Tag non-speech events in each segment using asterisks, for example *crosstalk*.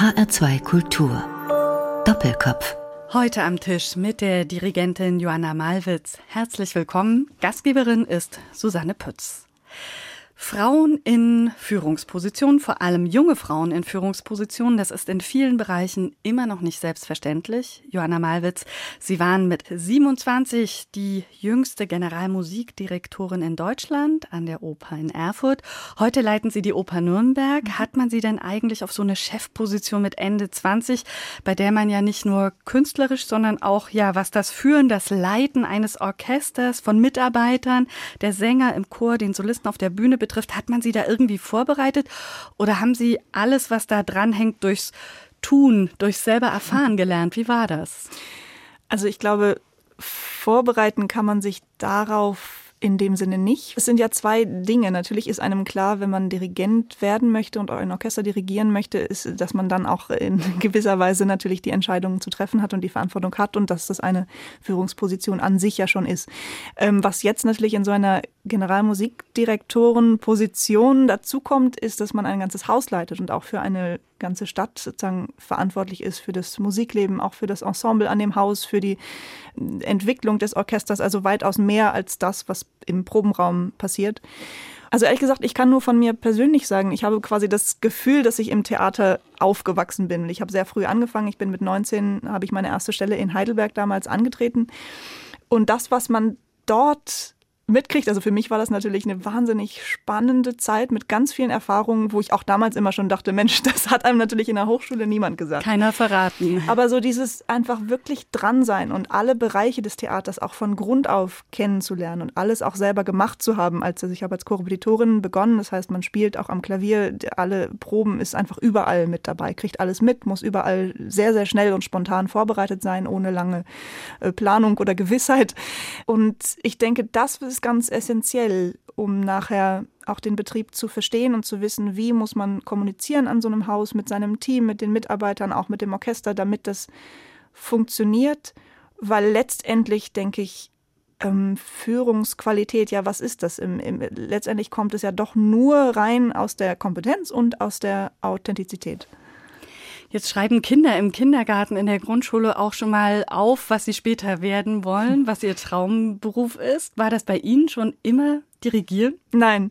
HR2 Kultur. Doppelkopf. Heute am Tisch mit der Dirigentin Joanna Malwitz. Herzlich willkommen. Gastgeberin ist Susanne Pütz. Frauen in Führungspositionen, vor allem junge Frauen in Führungspositionen, das ist in vielen Bereichen immer noch nicht selbstverständlich. Johanna Malwitz, Sie waren mit 27 die jüngste Generalmusikdirektorin in Deutschland an der Oper in Erfurt. Heute leiten Sie die Oper Nürnberg. Mhm. Hat man Sie denn eigentlich auf so eine Chefposition mit Ende 20, bei der man ja nicht nur künstlerisch, sondern auch, ja, was das Führen, das Leiten eines Orchesters von Mitarbeitern, der Sänger im Chor, den Solisten auf der Bühne betrifft, hat man Sie da irgendwie vorbereitet oder haben Sie alles, was da dranhängt, durchs Tun, durchs selber erfahren gelernt? Wie war das? Also ich glaube, vorbereiten kann man sich darauf in dem Sinne nicht. Es sind ja zwei Dinge. Natürlich ist einem klar, wenn man Dirigent werden möchte und ein Orchester dirigieren möchte, ist, dass man dann auch in *laughs* gewisser Weise natürlich die Entscheidungen zu treffen hat und die Verantwortung hat und dass das eine Führungsposition an sich ja schon ist. Ähm, was jetzt natürlich in so einer Generalmusikdirektorenposition dazukommt, ist, dass man ein ganzes Haus leitet und auch für eine ganze Stadt sozusagen verantwortlich ist für das Musikleben, auch für das Ensemble an dem Haus, für die Entwicklung des Orchesters, also weitaus mehr als das, was im Probenraum passiert. Also ehrlich gesagt, ich kann nur von mir persönlich sagen, ich habe quasi das Gefühl, dass ich im Theater aufgewachsen bin. Ich habe sehr früh angefangen. Ich bin mit 19, habe ich meine erste Stelle in Heidelberg damals angetreten. Und das, was man dort mitkriegt. Also für mich war das natürlich eine wahnsinnig spannende Zeit mit ganz vielen Erfahrungen, wo ich auch damals immer schon dachte, Mensch, *laughs* das hat einem natürlich in der Hochschule niemand gesagt. Keiner verraten. Aber so dieses einfach wirklich dran sein und alle Bereiche des Theaters auch von Grund auf kennenzulernen und alles auch selber gemacht zu haben. Also ich habe als Korrepetitorin begonnen, das heißt, man spielt auch am Klavier, alle Proben ist einfach überall mit dabei, kriegt alles mit, muss überall sehr, sehr schnell und spontan vorbereitet sein, ohne lange äh, Planung oder Gewissheit. Und ich denke, das ist ist ganz essentiell, um nachher auch den Betrieb zu verstehen und zu wissen, wie muss man kommunizieren an so einem Haus mit seinem Team, mit den Mitarbeitern, auch mit dem Orchester, damit das funktioniert. Weil letztendlich, denke ich, ähm, Führungsqualität, ja, was ist das? Im, im, letztendlich kommt es ja doch nur rein aus der Kompetenz und aus der Authentizität. Jetzt schreiben Kinder im Kindergarten, in der Grundschule auch schon mal auf, was sie später werden wollen, was ihr Traumberuf ist. War das bei Ihnen schon immer dirigieren? Nein,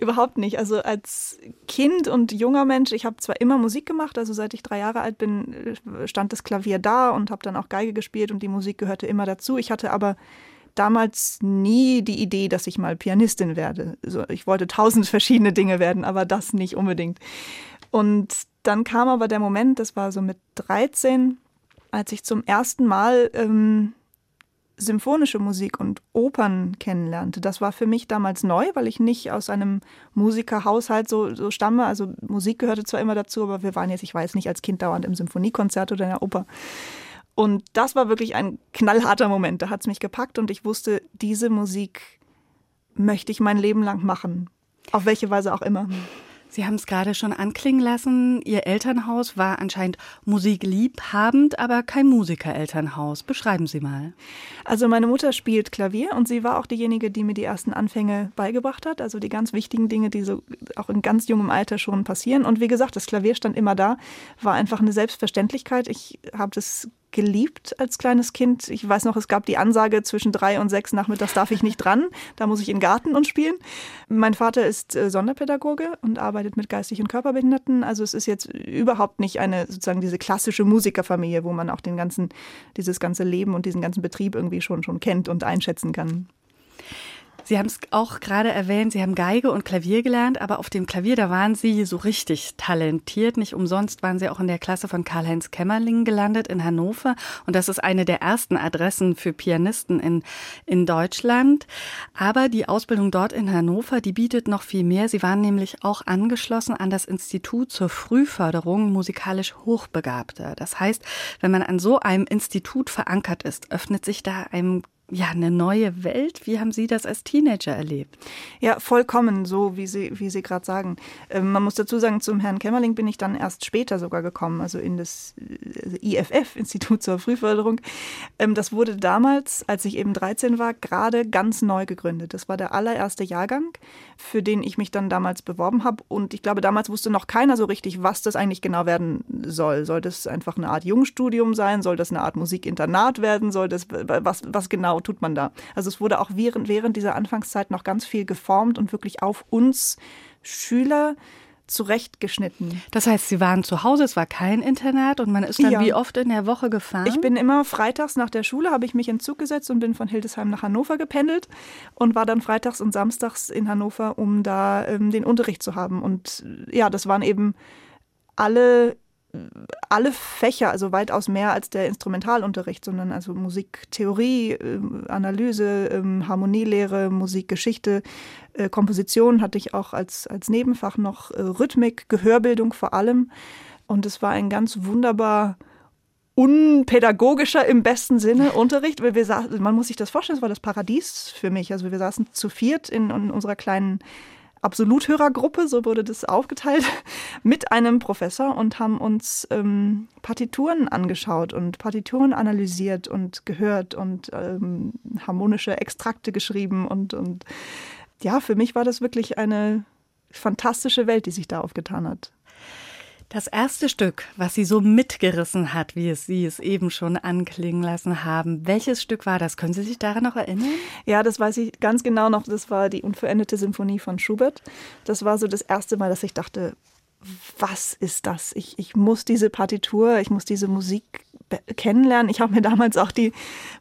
überhaupt nicht. Also als Kind und junger Mensch, ich habe zwar immer Musik gemacht, also seit ich drei Jahre alt bin, stand das Klavier da und habe dann auch Geige gespielt und die Musik gehörte immer dazu. Ich hatte aber damals nie die Idee, dass ich mal Pianistin werde. Also ich wollte tausend verschiedene Dinge werden, aber das nicht unbedingt. Und dann kam aber der Moment, das war so mit 13, als ich zum ersten Mal ähm, symphonische Musik und Opern kennenlernte. Das war für mich damals neu, weil ich nicht aus einem Musikerhaushalt so, so stamme. Also Musik gehörte zwar immer dazu, aber wir waren jetzt, ich weiß nicht, als Kind dauernd im Symphoniekonzert oder in der Oper. Und das war wirklich ein knallharter Moment. Da hat es mich gepackt und ich wusste, diese Musik möchte ich mein Leben lang machen. Auf welche Weise auch immer. Sie haben es gerade schon anklingen lassen. Ihr Elternhaus war anscheinend musikliebhabend, aber kein Musikerelternhaus. Beschreiben Sie mal. Also meine Mutter spielt Klavier und sie war auch diejenige, die mir die ersten Anfänge beigebracht hat. Also die ganz wichtigen Dinge, die so auch in ganz jungem Alter schon passieren. Und wie gesagt, das Klavier stand immer da, war einfach eine Selbstverständlichkeit. Ich habe das geliebt als kleines Kind. Ich weiß noch, es gab die Ansage, zwischen drei und sechs nachmittags darf ich nicht dran. Da muss ich in den Garten und spielen. Mein Vater ist äh, Sonderpädagoge und arbeitet mit geistig und Körperbehinderten. Also es ist jetzt überhaupt nicht eine sozusagen diese klassische Musikerfamilie, wo man auch den ganzen, dieses ganze Leben und diesen ganzen Betrieb irgendwie schon, schon kennt und einschätzen kann. Sie haben es auch gerade erwähnt, Sie haben Geige und Klavier gelernt, aber auf dem Klavier, da waren Sie so richtig talentiert. Nicht umsonst waren Sie auch in der Klasse von Karl-Heinz Kämmerling gelandet in Hannover. Und das ist eine der ersten Adressen für Pianisten in, in Deutschland. Aber die Ausbildung dort in Hannover, die bietet noch viel mehr. Sie waren nämlich auch angeschlossen an das Institut zur Frühförderung musikalisch Hochbegabter. Das heißt, wenn man an so einem Institut verankert ist, öffnet sich da einem ja, eine neue Welt. Wie haben Sie das als Teenager erlebt? Ja, vollkommen so, wie Sie, wie Sie gerade sagen. Ähm, man muss dazu sagen, zum Herrn Kämmerling bin ich dann erst später sogar gekommen, also in das äh, IFF, *laughs* Institut zur Frühförderung. Ähm, das wurde damals, als ich eben 13 war, gerade ganz neu gegründet. Das war der allererste Jahrgang, für den ich mich dann damals beworben habe. Und ich glaube, damals wusste noch keiner so richtig, was das eigentlich genau werden soll. Soll das einfach eine Art Jungstudium sein? Soll das eine Art Musikinternat werden? Soll das, was, was genau genau tut man da? Also es wurde auch während, während dieser Anfangszeit noch ganz viel geformt und wirklich auf uns Schüler zurechtgeschnitten. Das heißt, Sie waren zu Hause, es war kein Internat und man ist dann ja. wie oft in der Woche gefahren? Ich bin immer freitags nach der Schule, habe ich mich in Zug gesetzt und bin von Hildesheim nach Hannover gependelt und war dann freitags und samstags in Hannover, um da ähm, den Unterricht zu haben. Und ja, das waren eben alle alle Fächer, also weitaus mehr als der Instrumentalunterricht, sondern also Musiktheorie, äh, Analyse, ähm, Harmonielehre, Musikgeschichte, äh, Komposition hatte ich auch als, als Nebenfach noch, äh, Rhythmik, Gehörbildung vor allem. Und es war ein ganz wunderbar unpädagogischer im besten Sinne Unterricht, weil wir saßen, man muss sich das vorstellen, es war das Paradies für mich. Also wir saßen zu viert in, in unserer kleinen Absoluthörergruppe, so wurde das aufgeteilt, *laughs* mit einem Professor und haben uns ähm, Partituren angeschaut und Partituren analysiert und gehört und ähm, harmonische Extrakte geschrieben und, und ja, für mich war das wirklich eine fantastische Welt, die sich da aufgetan hat. Das erste Stück, was Sie so mitgerissen hat, wie es Sie es eben schon anklingen lassen haben, welches Stück war das? Können Sie sich daran noch erinnern? Ja, das weiß ich ganz genau noch. Das war die unvollendete Symphonie von Schubert. Das war so das erste Mal, dass ich dachte, was ist das? Ich, ich muss diese Partitur, ich muss diese Musik kennenlernen. Ich habe mir damals auch die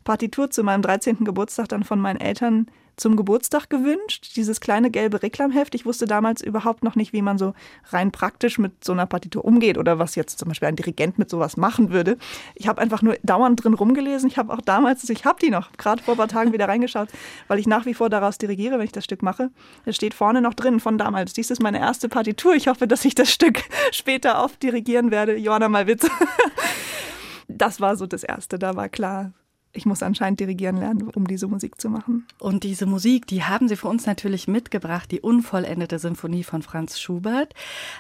Partitur zu meinem 13. Geburtstag dann von meinen Eltern zum Geburtstag gewünscht, dieses kleine gelbe Reklamheft. Ich wusste damals überhaupt noch nicht, wie man so rein praktisch mit so einer Partitur umgeht oder was jetzt zum Beispiel ein Dirigent mit sowas machen würde. Ich habe einfach nur dauernd drin rumgelesen. Ich habe auch damals, ich habe die noch gerade vor ein paar Tagen wieder reingeschaut, weil ich nach wie vor daraus dirigiere, wenn ich das Stück mache. Es steht vorne noch drin von damals. Dies ist meine erste Partitur. Ich hoffe, dass ich das Stück *laughs* später oft dirigieren werde. Johanna Malwitz. *laughs* Das war so das Erste. Da war klar, ich muss anscheinend dirigieren lernen, um diese Musik zu machen. Und diese Musik, die haben Sie für uns natürlich mitgebracht, die unvollendete Symphonie von Franz Schubert,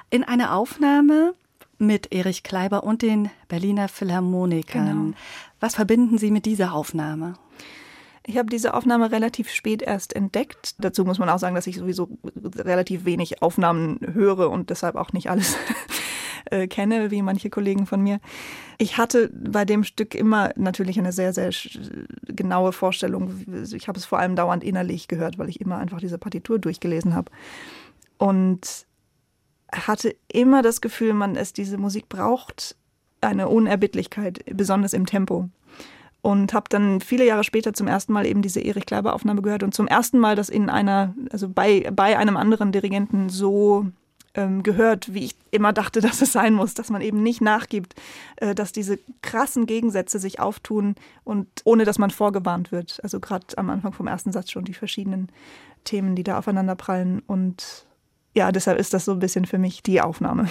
in einer Aufnahme mit Erich Kleiber und den Berliner Philharmonikern. Genau. Was verbinden Sie mit dieser Aufnahme? Ich habe diese Aufnahme relativ spät erst entdeckt. Dazu muss man auch sagen, dass ich sowieso relativ wenig Aufnahmen höre und deshalb auch nicht alles äh, kenne, wie manche Kollegen von mir. Ich hatte bei dem Stück immer natürlich eine sehr, sehr genaue Vorstellung. Ich habe es vor allem dauernd innerlich gehört, weil ich immer einfach diese Partitur durchgelesen habe. Und hatte immer das Gefühl, man es diese Musik braucht, eine Unerbittlichkeit, besonders im Tempo. Und habe dann viele Jahre später zum ersten Mal eben diese Erich Kleiber Aufnahme gehört und zum ersten Mal das in einer, also bei, bei einem anderen Dirigenten so ähm, gehört, wie ich immer dachte, *laughs* dass es sein muss, dass man eben nicht nachgibt, äh, dass diese krassen Gegensätze sich auftun und ohne dass man vorgewarnt wird. Also gerade am Anfang vom ersten Satz schon die verschiedenen Themen, die da aufeinander prallen. Und ja, deshalb ist das so ein bisschen für mich die Aufnahme.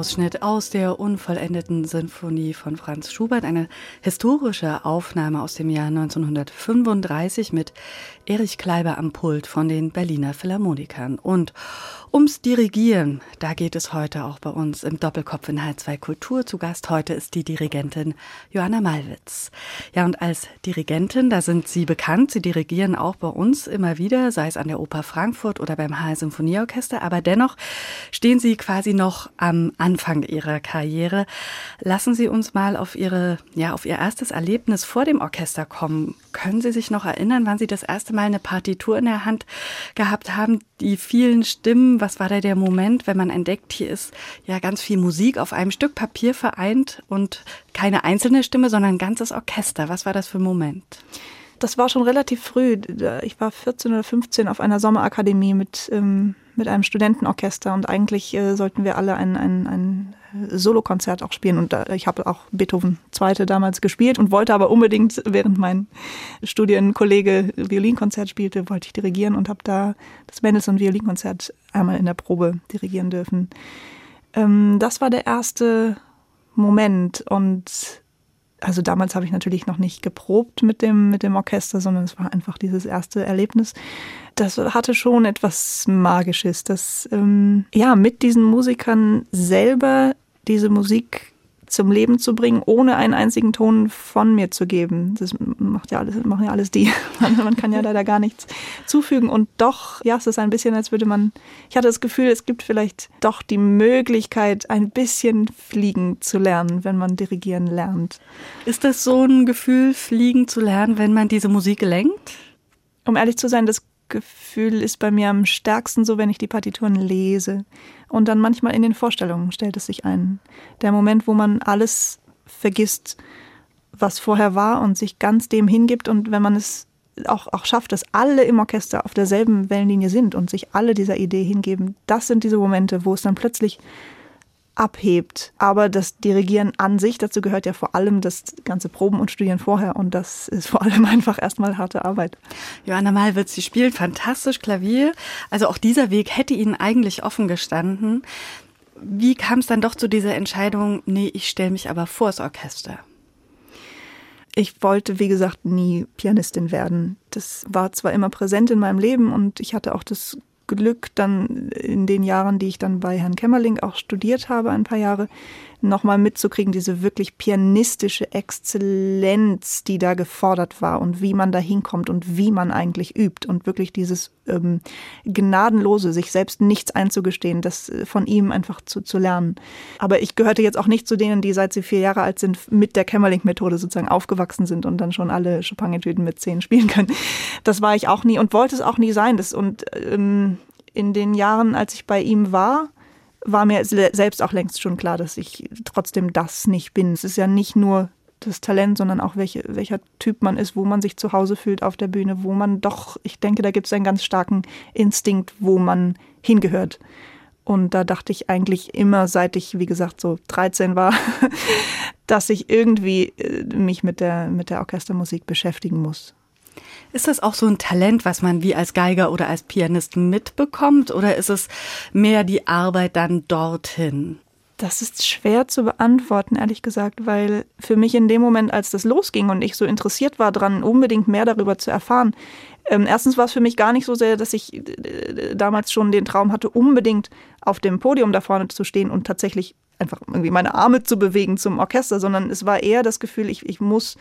Ausschnitt aus der unvollendeten Sinfonie von Franz Schubert, eine historische Aufnahme aus dem Jahr 1935 mit Erich Kleiber am Pult von den Berliner Philharmonikern. Und ums Dirigieren, da geht es heute auch bei uns im Doppelkopf in H2 Kultur. Zu Gast heute ist die Dirigentin Johanna Malwitz. Ja, und als Dirigentin, da sind Sie bekannt. Sie dirigieren auch bei uns immer wieder, sei es an der Oper Frankfurt oder beim HR Symphonieorchester. Aber dennoch stehen Sie quasi noch am Anfang Ihrer Karriere. Lassen Sie uns mal auf Ihre, ja, auf Ihr erstes Erlebnis vor dem Orchester kommen. Können Sie sich noch erinnern, wann Sie das erste Mal eine Partitur in der Hand gehabt haben? Die vielen Stimmen, was war da der Moment, wenn man entdeckt, hier ist ja ganz viel Musik auf einem Stück Papier vereint und keine einzelne Stimme, sondern ein ganzes Orchester. Was war das für ein Moment? Das war schon relativ früh. Ich war 14 oder 15 auf einer Sommerakademie mit, ähm, mit einem Studentenorchester und eigentlich äh, sollten wir alle ein, ein, ein Solokonzert auch spielen. Und äh, ich habe auch Beethoven Zweite damals gespielt und wollte aber unbedingt, während mein Studienkollege Violinkonzert spielte, wollte ich dirigieren und habe da das Mendelssohn Violinkonzert einmal in der Probe dirigieren dürfen. Ähm, das war der erste Moment und also damals habe ich natürlich noch nicht geprobt mit dem, mit dem Orchester, sondern es war einfach dieses erste Erlebnis. Das hatte schon etwas Magisches, dass ähm, ja mit diesen Musikern selber diese Musik zum Leben zu bringen, ohne einen einzigen Ton von mir zu geben. Das macht ja alles, machen ja alles die. *laughs* Man, kann ja leider gar nichts zufügen. Und doch, ja, es ist ein bisschen, als würde man, ich hatte das Gefühl, es gibt vielleicht doch die Möglichkeit, ein bisschen fliegen zu lernen, wenn man dirigieren lernt. Ist das so ein Gefühl, fliegen zu lernen, wenn man diese Musik lenkt? Um ehrlich zu sein, das Gefühl ist bei mir am stärksten so, wenn ich die Partituren lese. Und dann manchmal in den Vorstellungen stellt es sich ein. Der Moment, wo man alles vergisst, was vorher war und sich ganz dem hingibt. Und wenn man es auch, auch schafft, dass alle im Orchester auf derselben Wellenlinie sind und sich alle dieser Idee hingeben, das sind diese Momente, wo es dann plötzlich abhebt. Aber das Dirigieren an sich, dazu gehört ja vor allem das ganze Proben und Studieren vorher. Und das ist vor allem *laughs* einfach erstmal harte Arbeit. Johanna Malwitz, Sie spielt fantastisch Klavier. Also auch dieser Weg hätte Ihnen eigentlich offen gestanden. Wie kam es dann doch zu dieser Entscheidung, nee, ich stelle mich aber vor das Orchester? Ich wollte, wie gesagt, nie Pianistin werden. Das war zwar immer präsent in meinem Leben und ich hatte auch das Glück, dann in den Jahren, die ich dann bei Herrn Kämmerling auch studiert habe, ein paar Jahre, nochmal mitzukriegen, diese wirklich pianistische Exzellenz, die da gefordert war und wie man da hinkommt und wie man eigentlich übt und wirklich dieses ähm, gnadenlose, sich selbst nichts einzugestehen, das äh, von ihm einfach zu, zu lernen. Aber ich gehörte jetzt auch nicht zu denen, die seit sie vier Jahre alt sind, mit der Kämmerling-Methode sozusagen aufgewachsen sind und dann schon alle Chopin-Etüden mit zehn spielen können. Das war ich auch nie und wollte es auch nie sein. Das, und ähm, in den Jahren, als ich bei ihm war, war mir selbst auch längst schon klar, dass ich trotzdem das nicht bin. Es ist ja nicht nur das Talent, sondern auch welche, welcher Typ man ist, wo man sich zu Hause fühlt auf der Bühne, wo man doch, ich denke, da gibt es einen ganz starken Instinkt, wo man hingehört. Und da dachte ich eigentlich immer, seit ich, wie gesagt, so 13 war, *laughs* dass ich irgendwie äh, mich mit der, mit der Orchestermusik beschäftigen muss. Ist das auch so ein Talent, was man wie als Geiger oder als Pianist mitbekommt? Oder ist es mehr die Arbeit dann dorthin? Das ist schwer zu beantworten, ehrlich gesagt, weil für mich in dem Moment, als das losging und ich so interessiert war dran, unbedingt mehr darüber zu erfahren, ähm, erstens war es für mich gar nicht so sehr, dass ich äh, damals schon den Traum hatte, unbedingt auf dem Podium da vorne zu stehen und tatsächlich einfach irgendwie meine Arme zu bewegen zum Orchester, sondern es war eher das Gefühl, ich, ich muss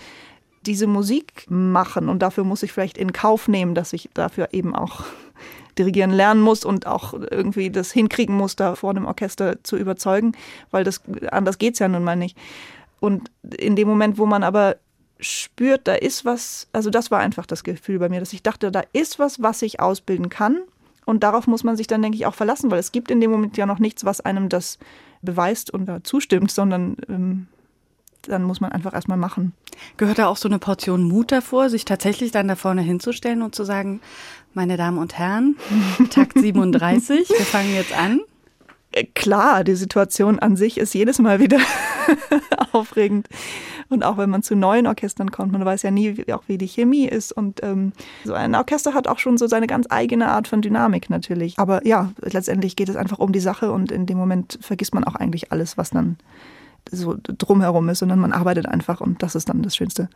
diese Musik machen und dafür muss ich vielleicht in Kauf nehmen, dass ich dafür eben auch *laughs* dirigieren lernen muss und auch irgendwie das hinkriegen muss, da vor einem Orchester zu überzeugen, weil das anders geht's ja nun mal nicht. Und in dem Moment, wo man aber spürt, da ist was, also das war einfach das Gefühl bei mir, dass ich dachte, da ist was, was ich ausbilden kann. Und darauf muss man sich dann, denke ich, auch verlassen, weil es gibt in dem Moment ja noch nichts, was einem das beweist und da zustimmt, sondern ähm, dann muss man einfach erstmal machen. Gehört da auch so eine Portion Mut davor, sich tatsächlich dann da vorne hinzustellen und zu sagen, meine Damen und Herren, *laughs* Takt 37, wir fangen jetzt an? Äh, klar, die Situation an sich ist jedes Mal wieder *laughs* aufregend. Und auch wenn man zu neuen Orchestern kommt, man weiß ja nie, wie, auch wie die Chemie ist. Und ähm, so ein Orchester hat auch schon so seine ganz eigene Art von Dynamik natürlich. Aber ja, letztendlich geht es einfach um die Sache und in dem Moment vergisst man auch eigentlich alles, was dann so drumherum ist, sondern man arbeitet einfach und das ist dann das Schönste.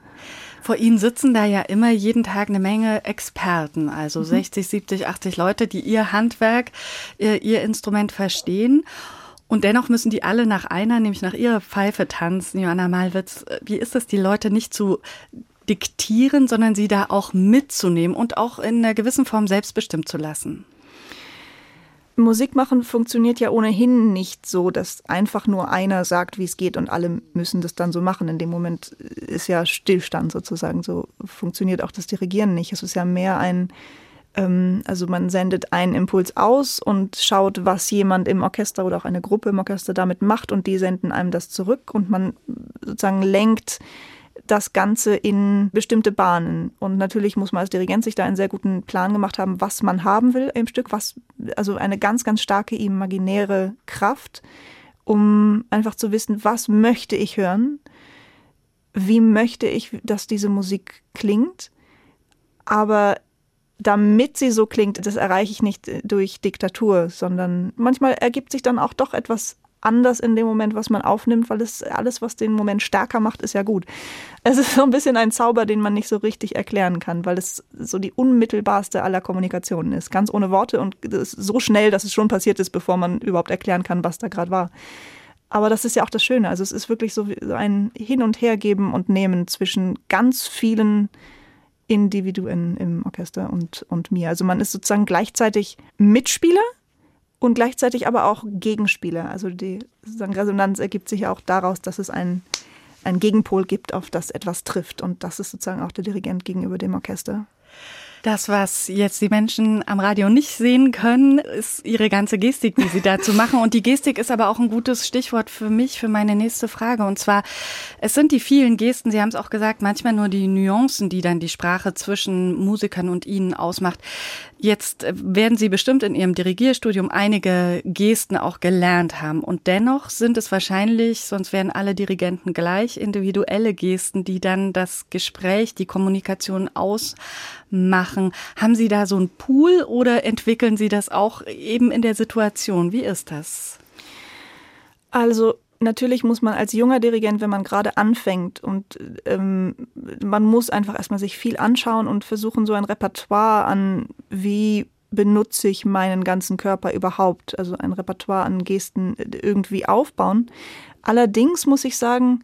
Vor Ihnen sitzen da ja immer jeden Tag eine Menge Experten, also mhm. 60, 70, 80 Leute, die ihr Handwerk, ihr, ihr Instrument verstehen. Und dennoch müssen die alle nach einer, nämlich nach ihrer Pfeife tanzen. Johanna Malwitz, wie ist es, die Leute nicht zu diktieren, sondern sie da auch mitzunehmen und auch in einer gewissen Form selbstbestimmt zu lassen? Musik machen funktioniert ja ohnehin nicht so, dass einfach nur einer sagt, wie es geht und alle müssen das dann so machen. In dem Moment ist ja Stillstand sozusagen. So funktioniert auch das Dirigieren nicht. Es ist ja mehr ein, ähm, also man sendet einen Impuls aus und schaut, was jemand im Orchester oder auch eine Gruppe im Orchester damit macht und die senden einem das zurück und man sozusagen lenkt das Ganze in bestimmte Bahnen. Und natürlich muss man als Dirigent sich da einen sehr guten Plan gemacht haben, was man haben will im Stück, was, also eine ganz, ganz starke imaginäre Kraft, um einfach zu wissen, was möchte ich hören, wie möchte ich, dass diese Musik klingt, aber damit sie so klingt, das erreiche ich nicht durch Diktatur, sondern manchmal ergibt sich dann auch doch etwas anders in dem Moment, was man aufnimmt, weil es alles, was den Moment stärker macht, ist ja gut. Es ist so ein bisschen ein Zauber, den man nicht so richtig erklären kann, weil es so die unmittelbarste aller Kommunikationen ist. Ganz ohne Worte und so schnell, dass es schon passiert ist, bevor man überhaupt erklären kann, was da gerade war. Aber das ist ja auch das Schöne. Also es ist wirklich so ein Hin- und Hergeben und Nehmen zwischen ganz vielen Individuen im Orchester und, und mir. Also man ist sozusagen gleichzeitig Mitspieler und gleichzeitig aber auch Gegenspieler. Also die Resonanz ergibt sich auch daraus, dass es einen, einen Gegenpol gibt, auf das etwas trifft. Und das ist sozusagen auch der Dirigent gegenüber dem Orchester. Das, was jetzt die Menschen am Radio nicht sehen können, ist ihre ganze Gestik, die sie dazu *laughs* machen. Und die Gestik ist aber auch ein gutes Stichwort für mich, für meine nächste Frage. Und zwar, es sind die vielen Gesten, Sie haben es auch gesagt, manchmal nur die Nuancen, die dann die Sprache zwischen Musikern und Ihnen ausmacht. Jetzt äh, werden Sie bestimmt in Ihrem Dirigierstudium einige Gesten auch gelernt haben. Und dennoch sind es wahrscheinlich, sonst wären alle Dirigenten gleich, individuelle Gesten, die dann das Gespräch, die Kommunikation ausmachen. Haben Sie da so einen Pool oder entwickeln Sie das auch eben in der Situation? Wie ist das? Also natürlich muss man als junger Dirigent, wenn man gerade anfängt und ähm, man muss einfach erstmal sich viel anschauen und versuchen, so ein Repertoire an, wie benutze ich meinen ganzen Körper überhaupt, also ein Repertoire an Gesten irgendwie aufbauen. Allerdings muss ich sagen,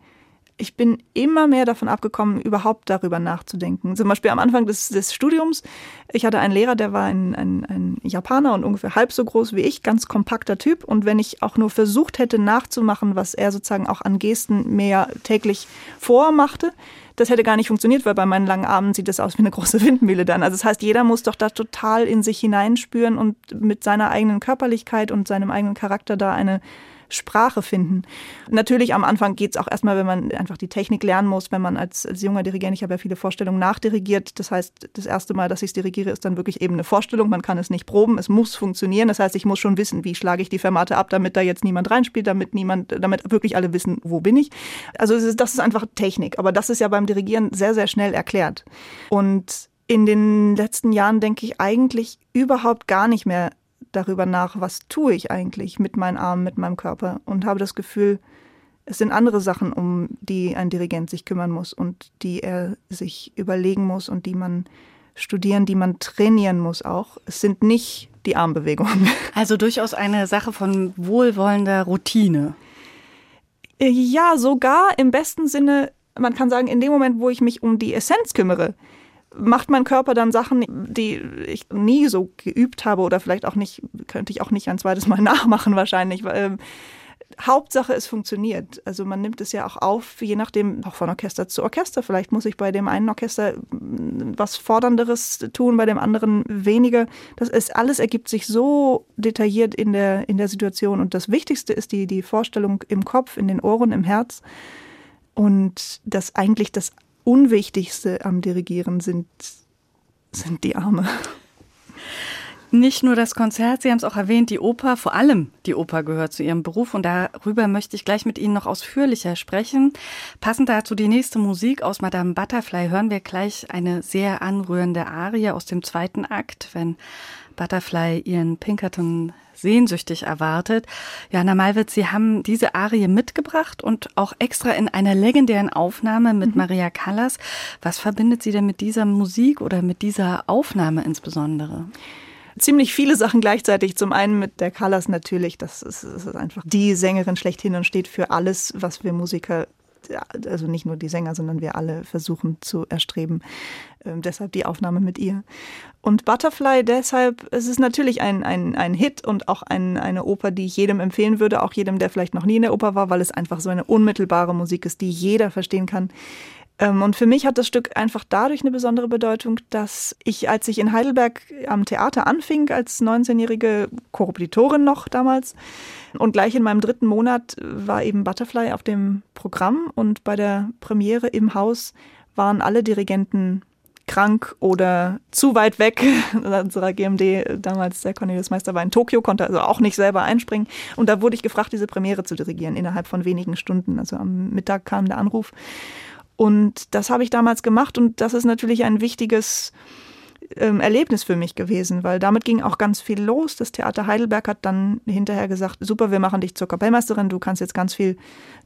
ich bin immer mehr davon abgekommen, überhaupt darüber nachzudenken. Zum Beispiel am Anfang des, des Studiums, ich hatte einen Lehrer, der war ein, ein, ein Japaner und ungefähr halb so groß wie ich, ganz kompakter Typ. Und wenn ich auch nur versucht hätte nachzumachen, was er sozusagen auch an Gesten mehr täglich vormachte, das hätte gar nicht funktioniert, weil bei meinen langen Armen sieht das aus wie eine große *laughs* Windmühle dann. Also das heißt, jeder muss doch da total in sich hineinspüren und mit seiner eigenen Körperlichkeit und seinem eigenen Charakter da eine Sprache finden. Natürlich am Anfang geht es auch erstmal, wenn man einfach die Technik lernen muss, wenn man als, als junger Dirigent, ich habe ja viele Vorstellungen nachdirigiert. Das heißt, das erste Mal, dass ich es dirigiere, ist dann wirklich eben eine Vorstellung. Man kann es nicht proben, es muss funktionieren. Das heißt, ich muss schon wissen, wie schlage ich die Fermate ab, damit da jetzt niemand reinspielt, damit niemand, damit wirklich alle wissen, wo bin ich. Also das ist einfach Technik. Aber das ist ja beim Dirigieren sehr, sehr schnell erklärt. Und in den letzten Jahren denke ich eigentlich überhaupt gar nicht mehr darüber nach, was tue ich eigentlich mit meinen Armen, mit meinem Körper und habe das Gefühl, es sind andere Sachen, um die ein Dirigent sich kümmern muss und die er sich überlegen muss und die man studieren, die man trainieren muss auch. Es sind nicht die Armbewegungen. *laughs* Also durchaus eine Sache von wohlwollender Routine. Ja, sogar im besten Sinne, man kann sagen, in dem Moment, wo ich mich um die Essenz kümmere, macht mein Körper dann Sachen, die ich nie so geübt habe oder vielleicht auch nicht, könnte ich auch nicht ein zweites Mal *laughs* nachmachen wahrscheinlich. Ähm, Hauptsache, es funktioniert. Also man nimmt es ja auch auf, je nachdem, auch von Orchester zu Orchester. Vielleicht muss ich bei dem einen Orchester mm, was Fordernderes tun, bei dem anderen weniger. Das ist, alles ergibt sich so detailliert in der, in der Situation. Und das Wichtigste ist die, die Vorstellung im Kopf, in den Ohren, im Herz. Und das eigentlich das Unwichtigste am Dirigieren sind, sind die Arme. Nicht nur das Konzert, Sie haben es auch erwähnt, die Oper, vor allem die Oper gehört zu Ihrem Beruf und darüber möchte ich gleich mit Ihnen noch ausführlicher sprechen. Passend dazu die nächste Musik aus Madame Butterfly hören wir gleich eine sehr anrührende Arie aus dem zweiten Akt, wenn Butterfly ihren Pinkerton sehnsüchtig erwartet. Jana Malwitz, Sie haben diese Arie mitgebracht und auch extra in einer legendären Aufnahme mit mhm. Maria Callas. Was verbindet Sie denn mit dieser Musik oder mit dieser Aufnahme insbesondere? Ziemlich viele Sachen gleichzeitig. Zum einen mit der Callas natürlich, das ist, das ist einfach die Sängerin schlechthin und steht für alles, was wir Musiker also nicht nur die Sänger, sondern wir alle versuchen zu erstreben. Ähm, deshalb die Aufnahme mit ihr. Und Butterfly deshalb, es ist natürlich ein, ein, ein Hit und auch ein, eine Oper, die ich jedem empfehlen würde, auch jedem, der vielleicht noch nie in der Oper war, weil es einfach so eine unmittelbare Musik ist, die jeder verstehen kann. Ähm, und für mich hat das Stück einfach dadurch eine besondere Bedeutung, dass ich, als ich in Heidelberg am Theater anfing, als 19-jährige Korrepetitorin noch damals, und gleich in meinem dritten Monat war eben Butterfly auf dem Programm und bei der Premiere im Haus waren alle Dirigenten krank oder zu weit weg. *laughs* Unserer GMD, damals der Cornelius Meister war in Tokio, konnte also auch nicht selber einspringen. Und da wurde ich gefragt, diese Premiere zu dirigieren innerhalb von wenigen Stunden. Also am Mittag kam der Anruf. Und das habe ich damals gemacht und das ist natürlich ein wichtiges ähm, Erlebnis für mich gewesen, weil damit ging auch ganz viel los. Das Theater Heidelberg hat dann hinterher gesagt, super, wir machen dich zur Kapellmeisterin, du kannst jetzt ganz viel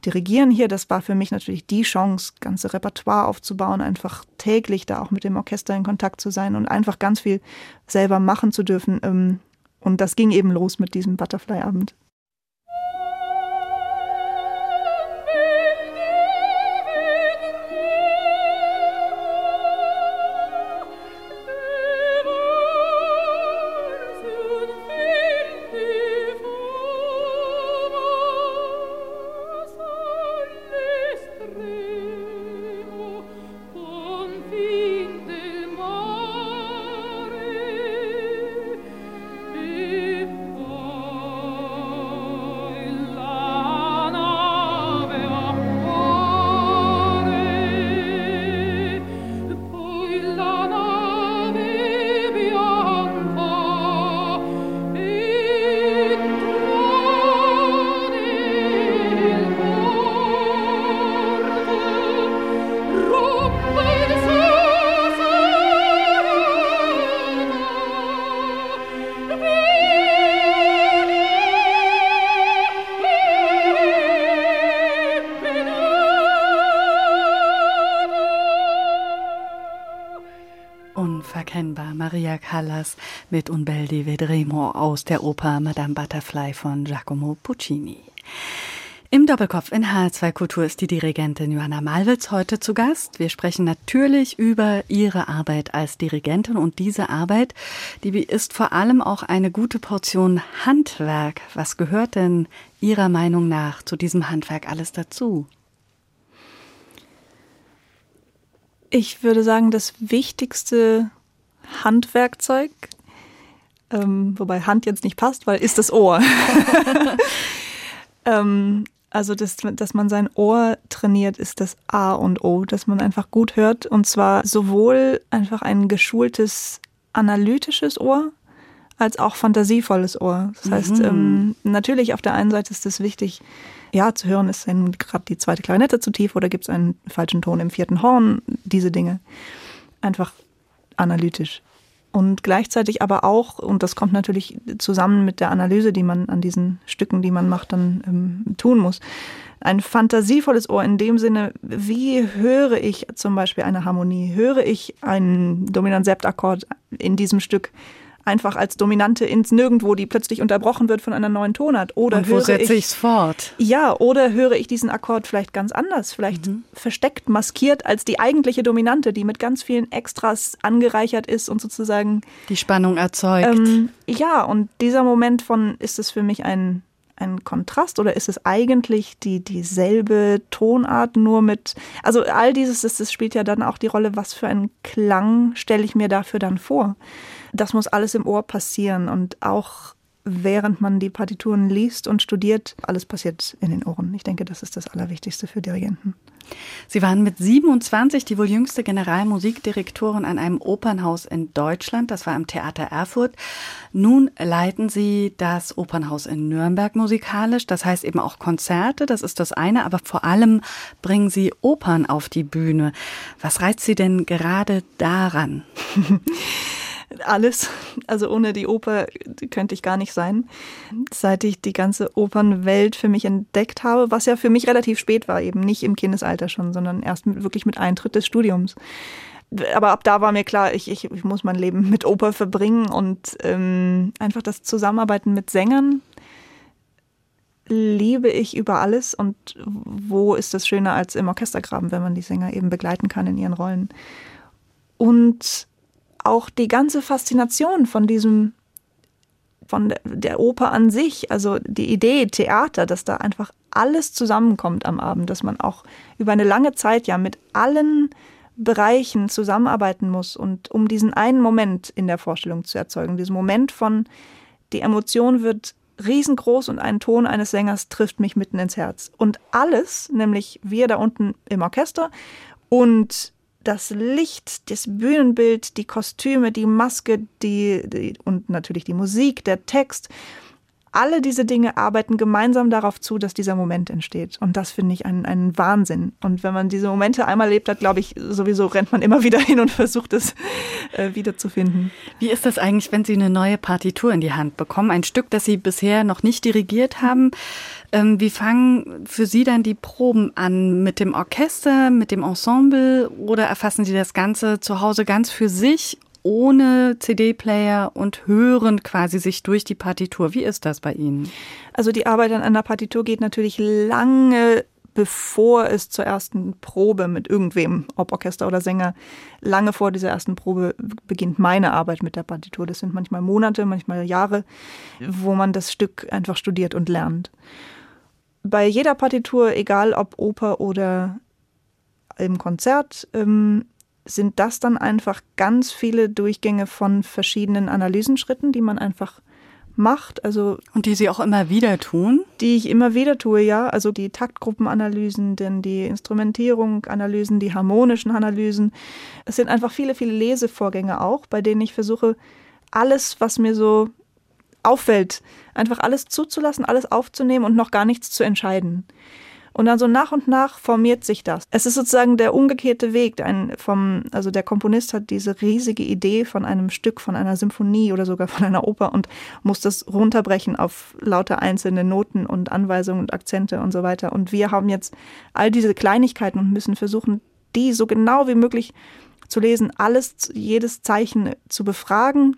dirigieren hier. Das war für mich natürlich die Chance, ganze Repertoire aufzubauen, einfach täglich da auch mit dem Orchester in Kontakt zu sein und einfach ganz viel selber machen zu dürfen. Ähm, und das ging eben los mit diesem Butterfly-Abend. Mit Un di vedremo aus der Oper Madame Butterfly von Giacomo Puccini. Im Doppelkopf in H2 Kultur ist die Dirigentin Johanna Malwitz heute zu Gast. Wir sprechen natürlich über ihre Arbeit als Dirigentin und diese Arbeit, die ist vor allem auch eine gute Portion Handwerk. Was gehört denn Ihrer Meinung nach zu diesem Handwerk alles dazu? Ich würde sagen, das Wichtigste Handwerkzeug, ähm, wobei Hand jetzt nicht passt, weil ist das Ohr. *laughs* ähm, also, das, dass man sein Ohr trainiert, ist das A und O, dass man einfach gut hört. Und zwar sowohl einfach ein geschultes analytisches Ohr, als auch fantasievolles Ohr. Das heißt, mhm. ähm, natürlich auf der einen Seite ist es wichtig, ja, zu hören, ist denn gerade die zweite Klarinette zu tief oder gibt es einen falschen Ton im vierten Horn, diese Dinge. Einfach analytisch. Und gleichzeitig aber auch, und das kommt natürlich zusammen mit der Analyse, die man an diesen Stücken, die man macht, dann ähm, tun muss, ein fantasievolles Ohr in dem Sinne, wie höre ich zum Beispiel eine Harmonie, höre ich einen Dominant-Septakkord in diesem Stück, einfach als Dominante ins Nirgendwo, die plötzlich unterbrochen wird von einer neuen Tonart. Oder Und wo höre setze ich es fort? Ja, oder höre ich diesen Akkord vielleicht ganz anders, vielleicht mhm. versteckt, maskiert als die eigentliche Dominante, die mit ganz vielen Extras angereichert ist und sozusagen die Spannung erzeugt. Ähm, ja, und dieser Moment von ist es für mich ein ein Kontrast oder ist es eigentlich die dieselbe Tonart nur mit also all dieses das, das spielt ja dann auch die Rolle was für einen Klang stelle ich mir dafür dann vor das muss alles im Ohr passieren und auch während man die Partituren liest und studiert. Alles passiert in den Ohren. Ich denke, das ist das Allerwichtigste für Dirigenten. Sie waren mit 27 die wohl jüngste Generalmusikdirektorin an einem Opernhaus in Deutschland. Das war im Theater Erfurt. Nun leiten Sie das Opernhaus in Nürnberg musikalisch. Das heißt eben auch Konzerte. Das ist das eine. Aber vor allem bringen Sie Opern auf die Bühne. Was reizt Sie denn gerade daran? *laughs* alles. Also ohne die Oper könnte ich gar nicht sein. Seit ich die ganze Opernwelt für mich entdeckt habe, was ja für mich relativ spät war, eben nicht im Kindesalter schon, sondern erst mit, wirklich mit Eintritt des Studiums. Aber ab da war mir klar, ich, ich, ich muss mein Leben mit Oper verbringen und ähm, einfach das Zusammenarbeiten mit Sängern liebe ich über alles und wo ist das schöner als im Orchestergraben, wenn man die Sänger eben begleiten kann in ihren Rollen. Und auch die ganze Faszination von diesem, von der Oper an sich, also die Idee Theater, dass da einfach alles zusammenkommt am Abend, dass man auch über eine lange Zeit ja mit allen Bereichen zusammenarbeiten muss und um diesen einen Moment in der Vorstellung zu erzeugen, diesen Moment von die Emotion wird riesengroß und ein Ton eines Sängers trifft mich mitten ins Herz. Und alles, nämlich wir da unten im Orchester und das Licht, das Bühnenbild, die Kostüme, die Maske, die, die, und natürlich die Musik, der Text. Alle diese Dinge arbeiten gemeinsam darauf zu, dass dieser Moment entsteht. Und das finde ich einen, einen Wahnsinn. Und wenn man diese Momente einmal erlebt hat, glaube ich, sowieso rennt man immer *laughs* wieder hin und versucht es äh, wiederzufinden. Wie ist das eigentlich, wenn Sie eine neue Partitur in die Hand bekommen? Ein Stück, das Sie bisher noch nicht dirigiert haben. Ähm, wie fangen für Sie dann die Proben an? Mit dem Orchester, mit dem Ensemble oder erfassen Sie das Ganze zu Hause ganz für sich, ohne CD-Player und hören quasi sich durch die Partitur? Wie ist das bei Ihnen? Also die Arbeit an einer Partitur geht natürlich lange bevor es zur ersten Probe mit irgendwem, ob Orchester oder Sänger, lange vor dieser ersten Probe beginnt meine Arbeit mit der Partitur. Das sind manchmal Monate, manchmal Jahre, wo man das Stück einfach studiert und lernt bei jeder Partitur, egal ob Oper oder im Konzert, ähm, sind das dann einfach ganz viele Durchgänge von verschiedenen Analysenschritten, die man einfach macht. Also und die Sie auch immer wieder tun? Die ich immer wieder tue, ja. Also die Taktgruppenanalysen, denn die Instrumentierung, Analysen, die harmonischen Analysen. Es sind einfach viele, viele Lesevorgänge auch, bei denen ich versuche, alles, was mir so auffällt, einfach alles zuzulassen, alles aufzunehmen und noch gar nichts zu entscheiden. Und dann so nach und nach formiert sich das. Es ist sozusagen der umgekehrte Weg. Ein vom, also der Komponist hat diese riesige Idee von einem Stück, von einer Symphonie oder sogar von einer Oper und muss das runterbrechen auf lauter einzelne Noten und Anweisungen und Akzente und so weiter. Und wir haben jetzt all diese Kleinigkeiten und müssen versuchen, die so genau wie möglich zu lesen, alles, jedes Zeichen zu befragen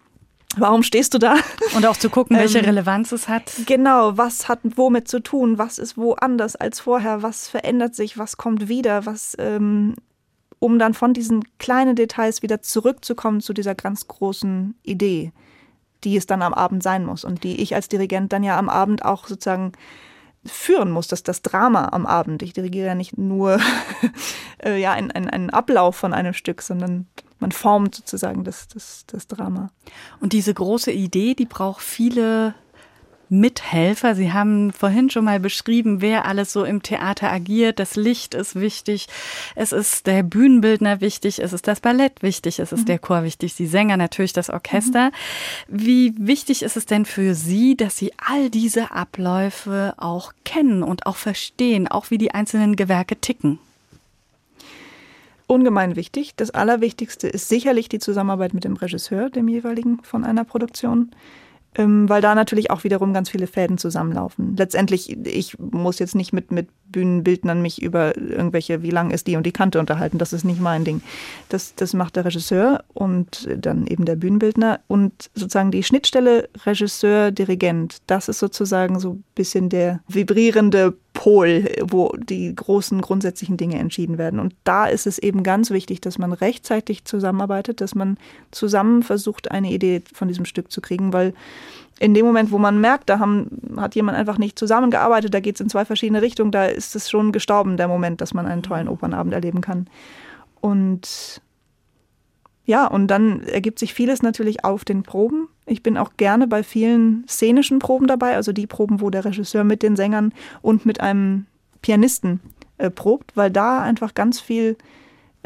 Warum stehst du da? Und auch zu gucken, welche ähm, Relevanz es hat. Genau, was hat womit zu tun, was ist wo anders als vorher, was verändert sich, was kommt wieder, was, ähm, um dann von diesen kleinen Details wieder zurückzukommen zu dieser ganz großen Idee, die es dann am Abend sein muss und die ich als Dirigent dann ja am Abend auch sozusagen führen muss, dass das Drama am Abend. Ich dirigiere ja nicht nur *laughs* äh, ja, einen, einen Ablauf von einem Stück, sondern man formt sozusagen das, das, das Drama. Und diese große Idee, die braucht viele Mithelfer. Sie haben vorhin schon mal beschrieben, wer alles so im Theater agiert. Das Licht ist wichtig, es ist der Bühnenbildner wichtig, es ist das Ballett wichtig, es ist mhm. der Chor wichtig, die Sänger natürlich das Orchester. Mhm. Wie wichtig ist es denn für Sie, dass Sie all diese Abläufe auch kennen und auch verstehen, auch wie die einzelnen Gewerke ticken? Ungemein wichtig. Das Allerwichtigste ist sicherlich die Zusammenarbeit mit dem Regisseur, dem jeweiligen von einer Produktion. Ähm, weil da natürlich auch wiederum ganz viele Fäden zusammenlaufen. Letztendlich, ich muss jetzt nicht mit, mit Bühnenbildnern mich über irgendwelche, wie lang ist die und die Kante unterhalten. Das ist nicht mein Ding. Das, das macht der Regisseur und dann eben der Bühnenbildner. Und sozusagen die Schnittstelle Regisseur, Dirigent, das ist sozusagen so ein bisschen der vibrierende Pol, wo die großen grundsätzlichen Dinge entschieden werden. Und da ist es eben ganz wichtig, dass man rechtzeitig zusammenarbeitet, dass man zusammen versucht, eine Idee von diesem Stück zu kriegen, weil in dem Moment, wo man merkt, da haben, hat jemand einfach nicht zusammengearbeitet, da geht es in zwei verschiedene Richtungen, da ist es schon gestorben, der Moment, dass man einen tollen Opernabend erleben kann. Und ja, und dann ergibt sich vieles natürlich auf den Proben. Ich bin auch gerne bei vielen szenischen Proben dabei, also die Proben, wo der Regisseur mit den Sängern und mit einem Pianisten äh, probt, weil da einfach ganz viel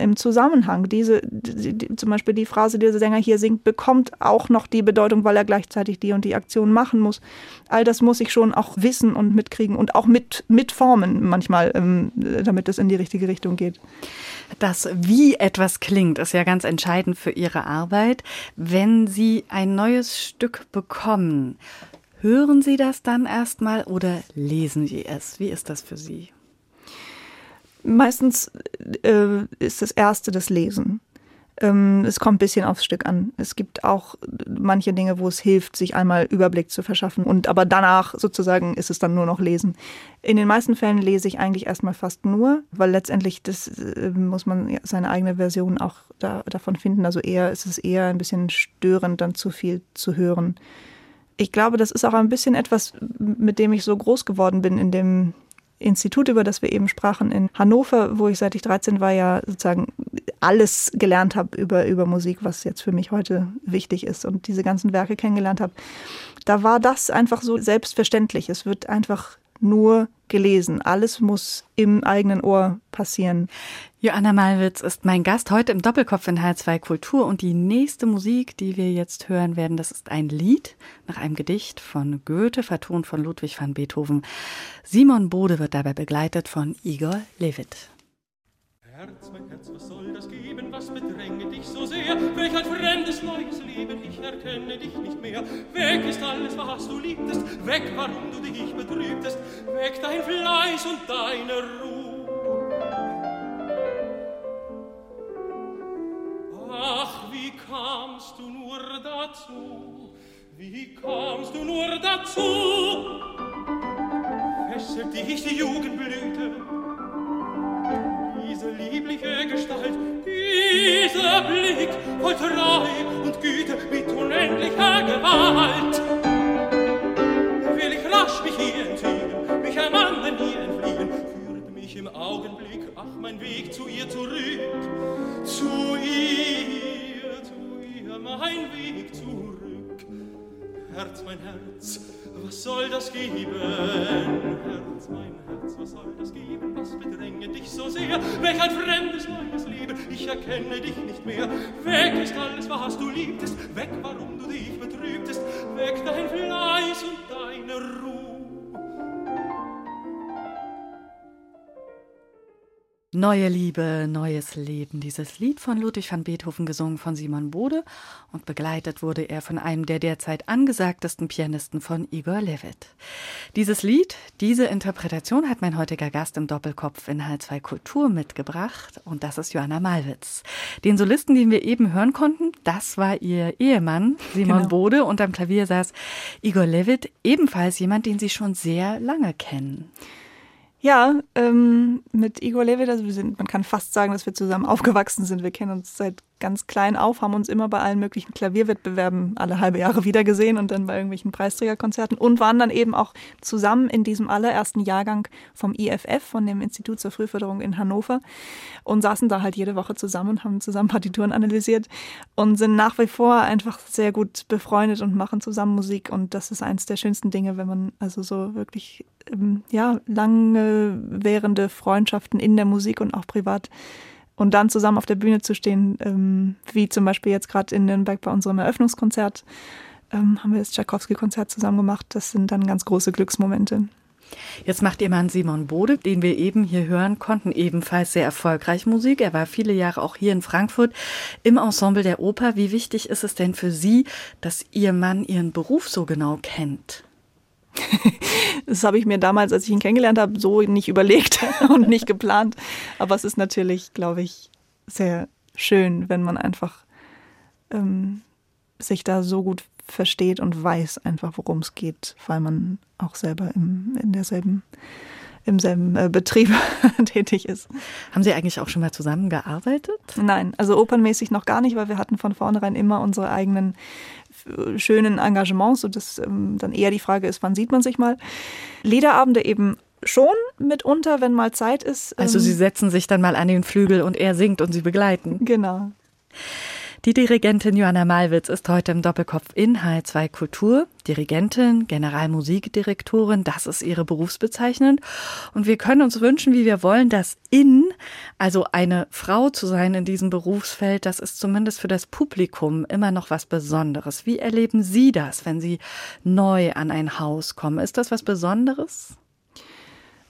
im Zusammenhang. Diese, die, die, zum Beispiel die Phrase, die der Sänger hier singt, bekommt auch noch die Bedeutung, weil er gleichzeitig die und die Aktion machen muss. All das muss ich schon auch wissen und mitkriegen und auch mit, mitformen manchmal, ähm, damit es in die richtige Richtung geht. Das, wie etwas klingt, ist ja ganz entscheidend für Ihre Arbeit. Wenn Sie ein neues Stück bekommen, hören Sie das dann erstmal oder lesen Sie es? Wie ist das für Sie? Meistens äh, ist das erste das Lesen. Ähm, es kommt ein bisschen aufs Stück an. Es gibt auch manche Dinge, wo es hilft, sich einmal Überblick zu verschaffen. Und aber danach sozusagen ist es dann nur noch Lesen. In den meisten Fällen lese ich eigentlich erstmal fast nur, weil letztendlich das äh, muss man seine eigene Version auch da, davon finden. Also eher ist es eher ein bisschen störend, dann zu viel zu hören. Ich glaube, das ist auch ein bisschen etwas, mit dem ich so groß geworden bin in dem Institut, über das wir eben sprachen, in Hannover, wo ich seit ich 13 war, ja sozusagen alles gelernt habe über, über Musik, was jetzt für mich heute wichtig ist und diese ganzen Werke kennengelernt habe. Da war das einfach so selbstverständlich. Es wird einfach nur gelesen. Alles muss im eigenen Ohr passieren. Joanna Malwitz ist mein Gast heute im Doppelkopf in H2 Kultur und die nächste Musik, die wir jetzt hören werden, das ist ein Lied nach einem Gedicht von Goethe, vertont von Ludwig van Beethoven. Simon Bode wird dabei begleitet von Igor Levit. Herz, mein Herz, was soll das geben? Was bedränge dich so sehr? Welch ein fremdes neues Leben, ich erkenne dich nicht mehr. Weg ist alles, was du liebtest, weg, warum du dich betrübtest, weg dein Fleiß und deine Ruhe. Ach, wie kamst du nur dazu? Wie kamst du nur dazu? Fesselt dich die Jugendblüte, liebliche Gestalt, dieser Blick voll Treu und Güte mit unendlicher Gewalt. Will ich rasch mich hier entziehen, mich ermannen, hier entfliehen, führt mich im Augenblick, ach, mein Weg zu ihr zurück, zu ihr, zu ihr, mein Weg zurück. Herz, mein Herz, was soll das geben? Herz, mein Herz, was soll das geben? Was bedränge dich so sehr? Welch ein fremdes neues Leben, ich erkenne dich nicht mehr. Weg ist alles, was du liebtest, weg, warum du dich betrübtest, weg dein Fleiß und deine Ruhe. Neue Liebe, neues Leben. Dieses Lied von Ludwig van Beethoven gesungen von Simon Bode und begleitet wurde er von einem der derzeit angesagtesten Pianisten von Igor Levit. Dieses Lied, diese Interpretation hat mein heutiger Gast im Doppelkopf in H2 Kultur mitgebracht und das ist Johanna Malwitz. Den Solisten, den wir eben hören konnten, das war ihr Ehemann Simon genau. Bode und am Klavier saß Igor Levit, ebenfalls jemand, den Sie schon sehr lange kennen. Ja, ähm, mit Igor Levit, also wir sind, man kann fast sagen, dass wir zusammen aufgewachsen sind. Wir kennen uns seit ganz klein auf, haben uns immer bei allen möglichen Klavierwettbewerben alle halbe Jahre wiedergesehen und dann bei irgendwelchen Preisträgerkonzerten und waren dann eben auch zusammen in diesem allerersten Jahrgang vom IFF, von dem Institut zur Frühförderung in Hannover und saßen da halt jede Woche zusammen und haben zusammen Partituren analysiert und sind nach wie vor einfach sehr gut befreundet und machen zusammen Musik und das ist eins der schönsten Dinge, wenn man also so wirklich ähm, ja lange währende Freundschaften in der Musik und auch privat und dann zusammen auf der Bühne zu stehen, ähm, wie zum Beispiel jetzt gerade in Nürnberg bei unserem Eröffnungskonzert, ähm, haben wir das Tchaikovsky-Konzert zusammen gemacht. Das sind dann ganz große Glücksmomente. Jetzt macht ihr Mann Simon Bode, den wir eben hier hören konnten, ebenfalls sehr erfolgreich Musik. Er war viele Jahre auch hier in Frankfurt im Ensemble der Oper. Wie wichtig ist es denn für Sie, dass Ihr Mann Ihren Beruf so genau kennt? *laughs* Das habe ich mir damals, als ich ihn kennengelernt habe, so nicht überlegt *laughs* und nicht geplant. Aber es ist natürlich, glaube ich, sehr schön, wenn man einfach ähm, sich da so gut versteht und weiß einfach, worum es geht, weil man auch selber im, in derselben im selben äh, Betrieb *laughs* tätig ist. Haben Sie eigentlich auch schon mal zusammengearbeitet? Nein, also opernmäßig noch gar nicht, weil wir hatten von vornherein immer unsere eigenen schönen Engagements, sodass ähm, dann eher die Frage ist, wann sieht man sich mal. Liederabende eben schon mitunter, wenn mal Zeit ist. Also ähm, Sie setzen sich dann mal an den Flügel und er singt und Sie begleiten. Genau. Die Dirigentin Johanna Malwitz ist heute im Doppelkopf in H2 Kultur. Dirigentin, Generalmusikdirektorin, das ist ihre Berufsbezeichnung. Und wir können uns wünschen, wie wir wollen, dass in, also eine Frau zu sein in diesem Berufsfeld, das ist zumindest für das Publikum immer noch was Besonderes. Wie erleben Sie das, wenn Sie neu an ein Haus kommen? Ist das was Besonderes?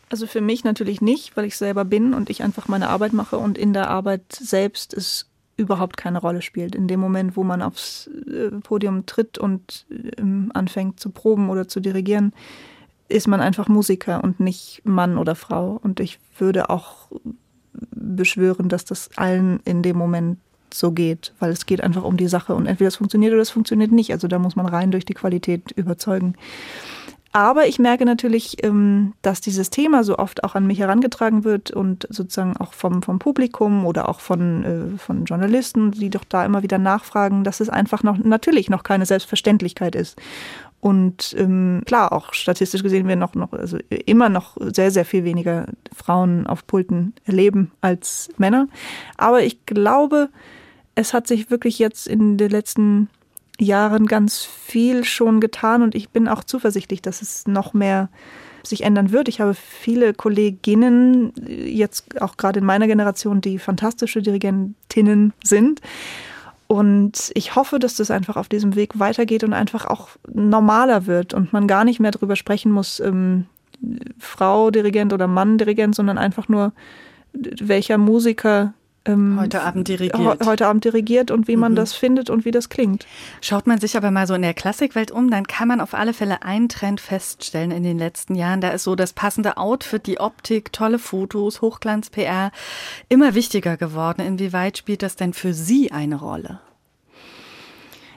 Also für mich natürlich nicht, weil ich selber bin und ich einfach meine Arbeit mache und in der Arbeit selbst ist überhaupt keine Rolle spielt. In dem Moment, wo man aufs äh, Podium tritt und ähm, anfängt zu proben oder zu dirigieren, ist man einfach Musiker und nicht Mann oder Frau. Und ich würde auch beschwören, dass das allen in dem Moment so geht, weil es geht einfach um die Sache und entweder es funktioniert oder es funktioniert nicht. Also da muss man rein durch die Qualität überzeugen. Aber ich merke natürlich, ähm, dass dieses Thema so oft auch an mich herangetragen wird und sozusagen auch vom, vom Publikum oder auch von, äh, von Journalisten, die doch da immer wieder nachfragen, dass es einfach noch natürlich noch keine Selbstverständlichkeit ist. Und ähm, klar, auch statistisch gesehen wir noch, noch, also immer noch sehr, sehr viel weniger Frauen auf Pulten erleben als Männer. Aber ich glaube, es hat sich wirklich jetzt in den letzten Jahren ganz viel schon getan und ich bin auch zuversichtlich, dass es noch mehr sich ändern wird. Ich habe viele Kolleginnen, jetzt auch gerade in meiner Generation, die fantastische Dirigentinnen sind. Und ich hoffe, dass das einfach auf diesem Weg weitergeht und einfach auch normaler wird und man gar nicht mehr darüber sprechen muss, ähm, Frau Dirigent oder Mann Dirigent, sondern einfach nur, welcher Musiker heute Abend dirigiert. heute Abend dirigiert und wie man mhm. das findet und wie das klingt. Schaut man sich aber mal so in der Klassikwelt um, dann kann man auf alle Fälle einen Trend feststellen in den letzten Jahren. Da ist so das passende Outfit, die Optik, tolle Fotos, Hochglanz-PR immer wichtiger geworden. Inwieweit spielt das denn für Sie eine Rolle?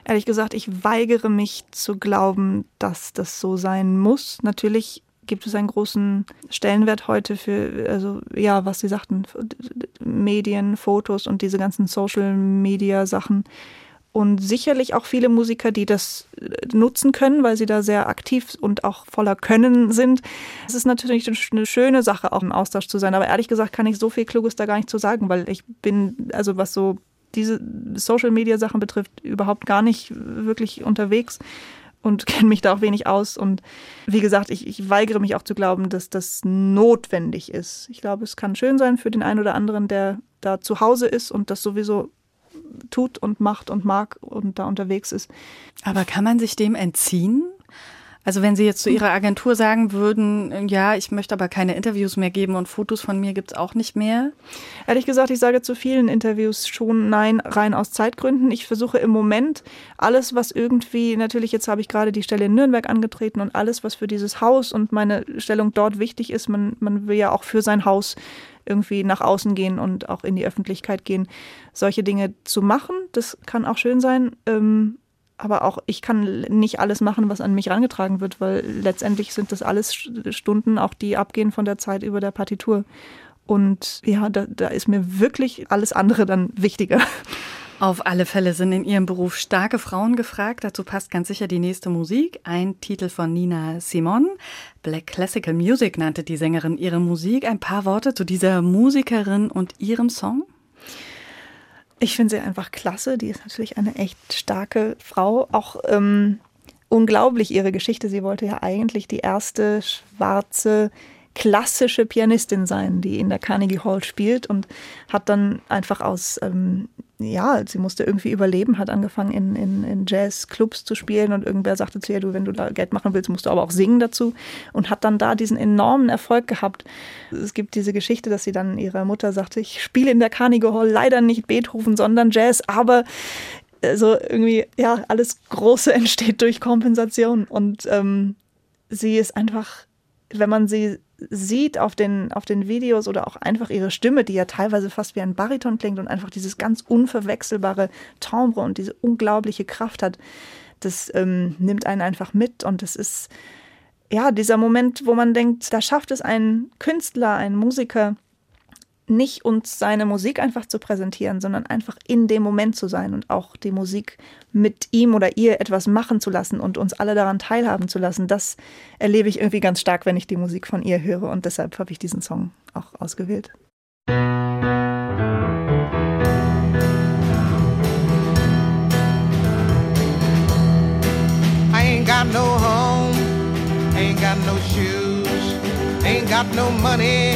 Ehrlich gesagt, ich weigere mich zu glauben, dass das so sein muss. Natürlich gibt es einen großen Stellenwert heute für, also ja, was Sie sagten, Medien, Fotos und diese ganzen Social-Media-Sachen. Und sicherlich auch viele Musiker, die das nutzen können, weil sie da sehr aktiv und auch voller Können sind. Es ist natürlich eine schöne Sache, auch im Austausch zu sein. Aber ehrlich gesagt kann ich so viel Kluges da gar nicht zu sagen, weil ich bin, also was so diese Social-Media-Sachen betrifft, überhaupt gar nicht wirklich unterwegs und *laughs* kenne mich da auch wenig aus. Und wie gesagt, ich, ich, weigere mich auch zu glauben, dass das notwendig ist. Ich glaube, es kann schön sein für den einen oder anderen, der da zu Hause ist und das sowieso tut und macht und mag und da unterwegs ist. Aber kann man sich dem entziehen? Also wenn Sie jetzt zu Ihrer Agentur sagen würden, ja, ich möchte aber keine Interviews mehr geben und Fotos von mir gibt's auch nicht mehr? Ehrlich gesagt, ich sage zu vielen Interviews schon nein, rein aus Zeitgründen. Ich versuche im Moment alles, was irgendwie, natürlich jetzt habe ich gerade die Stelle in Nürnberg angetreten und alles, was für dieses Haus und meine Stellung dort wichtig ist, man, man will ja auch für sein Haus irgendwie nach außen gehen und auch in die Öffentlichkeit gehen, solche Dinge zu machen. Das kann auch schön sein. Ähm, aber auch ich kann nicht alles machen, was an mich herangetragen wird, weil letztendlich sind das alles Stunden, auch die abgehen von der Zeit über der Partitur. Und ja, da, da ist mir wirklich alles andere dann wichtiger. Auf alle Fälle sind in ihrem Beruf starke Frauen gefragt. Dazu passt ganz sicher die nächste Musik. Ein Titel von Nina Simon. Black Classical Music nannte die Sängerin ihre Musik. Ein paar Worte zu dieser Musikerin und ihrem Song? Ich finde sie einfach klasse. Die ist natürlich eine echt starke Frau. Auch ähm, unglaublich ihre Geschichte. Sie wollte ja eigentlich die erste schwarze klassische Pianistin sein, die in der Carnegie Hall spielt und hat dann einfach aus ähm, ja, sie musste irgendwie überleben, hat angefangen in, in, in Jazzclubs zu spielen und irgendwer sagte zu ihr, du, wenn du da Geld machen willst, musst du aber auch singen dazu und hat dann da diesen enormen Erfolg gehabt. Es gibt diese Geschichte, dass sie dann ihrer Mutter sagte, ich spiele in der Carnegie Hall leider nicht Beethoven, sondern Jazz, aber also irgendwie, ja, alles Große *laughs* entsteht durch Kompensation und ähm, sie ist einfach, wenn man sie sieht auf den, auf den Videos oder auch einfach ihre Stimme, die ja teilweise fast wie ein Bariton klingt und einfach dieses ganz unverwechselbare Timbre und diese unglaubliche Kraft hat, das ähm, nimmt einen einfach mit und es ist ja dieser Moment, wo man denkt, da schafft es ein Künstler, ein Musiker, nicht uns seine Musik einfach zu präsentieren, sondern einfach in dem Moment zu sein und auch die Musik mit ihm oder ihr etwas machen zu lassen und uns alle daran teilhaben zu lassen, das erlebe ich irgendwie ganz stark, wenn ich die Musik von ihr höre und deshalb habe ich diesen Song auch ausgewählt. I ain't got no home, ain't got no shoes, ain't got no money.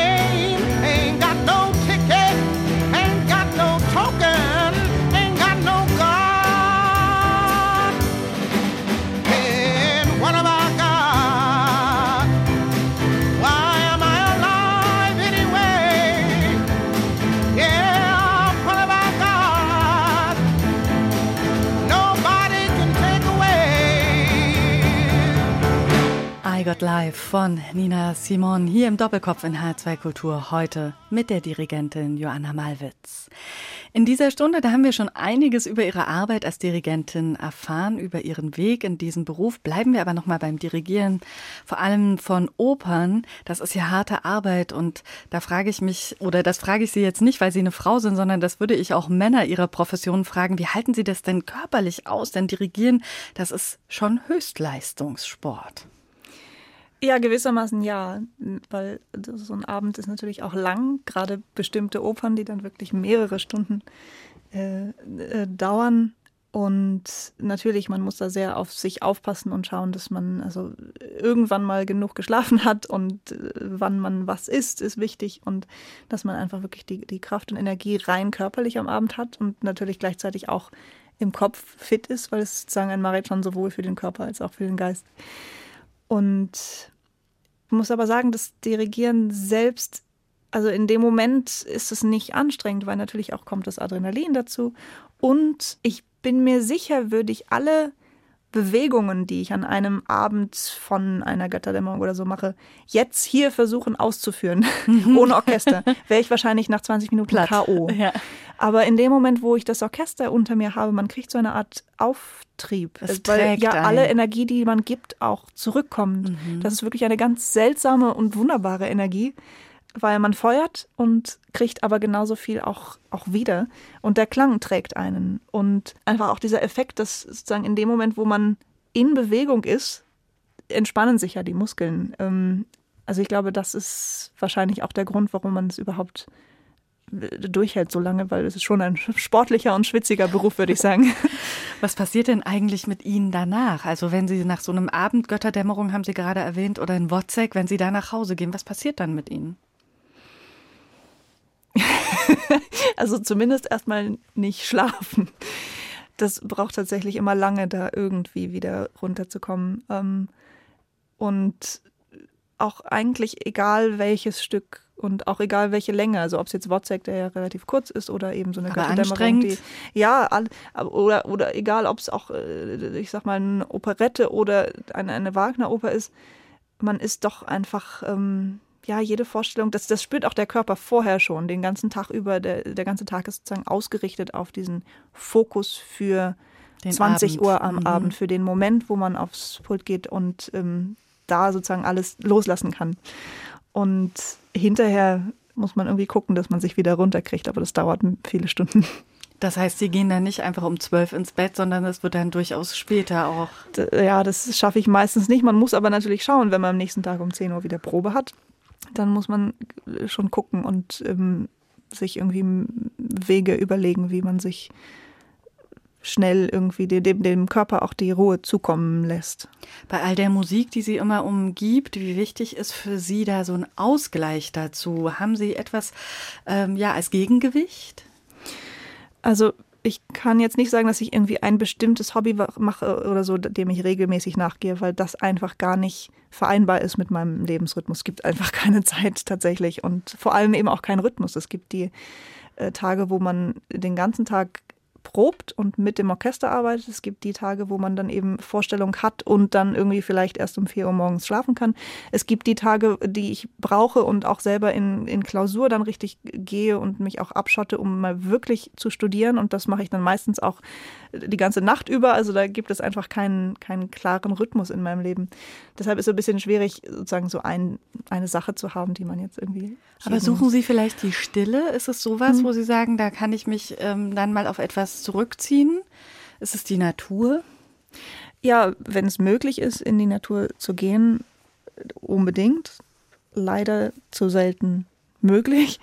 I Got Live von Nina Simon hier im Doppelkopf in H2 Kultur heute mit der Dirigentin Joanna Malwitz. In dieser Stunde, da haben wir schon einiges über ihre Arbeit als Dirigentin erfahren, über ihren Weg in diesen Beruf. Bleiben wir aber noch mal beim Dirigieren, vor allem von Opern. Das ist ja harte Arbeit und da frage ich mich, oder das frage ich Sie jetzt nicht, weil Sie eine Frau sind, sondern das würde ich auch Männer Ihrer Profession fragen. Wie halten Sie das denn körperlich aus? Denn Dirigieren, das ist schon Höchstleistungssport. Ja, gewissermaßen ja, weil so ein Abend ist natürlich auch lang, gerade bestimmte Opern, die dann wirklich mehrere Stunden äh, äh, dauern. Und natürlich, man muss da sehr auf sich aufpassen und schauen, dass man also irgendwann mal genug geschlafen hat und äh, wann man was isst, ist wichtig und dass man einfach wirklich die, die Kraft und Energie rein körperlich am Abend hat und natürlich gleichzeitig auch im Kopf fit ist, weil es sozusagen ein Marathon sowohl für den Körper als auch für den Geist. Und ich muss aber sagen, das Dirigieren selbst, also in dem Moment ist es nicht anstrengend, weil natürlich auch kommt das Adrenalin dazu. Und ich bin mir sicher, würde ich alle Bewegungen, die ich an einem Abend von einer Götterdämmerung oder so mache, jetzt hier versuchen auszuführen, *laughs* ohne Orchester, wäre ich wahrscheinlich nach 20 Minuten Platt. K.O. Ja. Aber in dem Moment, wo ich das Orchester unter mir habe, man kriegt so eine Art Auftrieb, Es weil trägt ja einen. alle Energie, die man gibt, auch zurückkommt. Das ist wirklich eine ganz seltsame und wunderbare Energie, weil man feuert und kriegt aber genauso viel auch, auch wieder. Und der Klang trägt einen. Und einfach auch dieser Effekt, dass sozusagen in dem Moment, wo man in Bewegung ist, entspannen sich ja die Muskeln. Ähm, Also ich glaube, das ist wahrscheinlich auch der Grund, warum man es überhaupt durchhält so lange, weil es ist schon ein sportlicher und schwitziger Beruf, würde ich sagen. *laughs* Was passiert denn eigentlich mit Ihnen danach? Also wenn Sie nach so einem Abend, Götterdämmerung haben Sie gerade erwähnt, oder in Wozzeck, wenn Sie da nach Hause gehen, was passiert dann mit Ihnen? *laughs* Also zumindest erstmal nicht schlafen. Das braucht tatsächlich immer lange, da irgendwie wieder runterzukommen. Ähm, Und auch eigentlich egal welches Stück und auch egal welche Länge, also ob es jetzt Wozzeck, der ja relativ kurz ist, oder eben so eine Götterdämmerung, die ja all- oder oder egal, ob es auch äh, ich sag mal eine Operette oder eine, eine Wagner-Oper ist, man ist doch einfach ähm, ja jede Vorstellung, das das spürt auch der Körper vorher schon den ganzen Tag über. Der der ganze Tag ist sozusagen ausgerichtet auf diesen Fokus für Den 20 Abend. Uhr am Mhm. Abend für den Moment, wo man aufs Pult geht und ähm, da sozusagen alles loslassen kann. Und hinterher muss man irgendwie gucken, dass man sich wieder runterkriegt, aber das dauert viele Stunden. Das heißt, Sie gehen dann nicht einfach um zwölf ins Bett, sondern es wird dann durchaus später auch. Ja, das schaffe ich meistens nicht. Man muss aber natürlich schauen, wenn man am nächsten Tag um 10 Uhr wieder Probe hat, dann muss man äh, schon gucken und ähm, sich irgendwie Wege überlegen, wie man sich schnell irgendwie de- dem, dem Körper auch die Ruhe zukommen lässt. Bei all der Musik, die Sie immer umgibt, wie wichtig ist für Sie da so ein Ausgleich dazu? Haben Sie etwas ähm, ja als Gegengewicht? Also ich kann jetzt nicht sagen, dass ich irgendwie ein bestimmtes Hobby mache oder so, dem ich regelmäßig nachgehe, weil das einfach gar nicht vereinbar ist mit meinem Lebensrhythmus. Es gibt einfach *laughs* keine Zeit tatsächlich und vor allem eben auch keinen Rhythmus. Es gibt die äh, Tage, wo man den ganzen Tag probt und mit dem Orchester arbeitet. Es gibt die Tage, wo man dann eben Vorstellung hat und dann irgendwie vielleicht erst um vier Uhr morgens schlafen kann. Es gibt die Tage, die ich brauche und auch selber in, in Klausur dann richtig gehe und mich auch abschotte, um mal wirklich zu studieren. Und das mache ich dann meistens auch die ganze Nacht über. Also da gibt es einfach keinen, keinen klaren Rhythmus in meinem Leben. Deshalb ist es ein bisschen schwierig, sozusagen so ein, eine Sache zu haben, die man jetzt irgendwie. Aber suchen Sie vielleicht die Stille? Ist es sowas, hm. wo Sie sagen, da kann ich mich ähm, dann mal auf etwas zurückziehen? Ist es die Natur? Ja, wenn es möglich ist, in die Natur zu gehen, unbedingt. Leider zu selten möglich.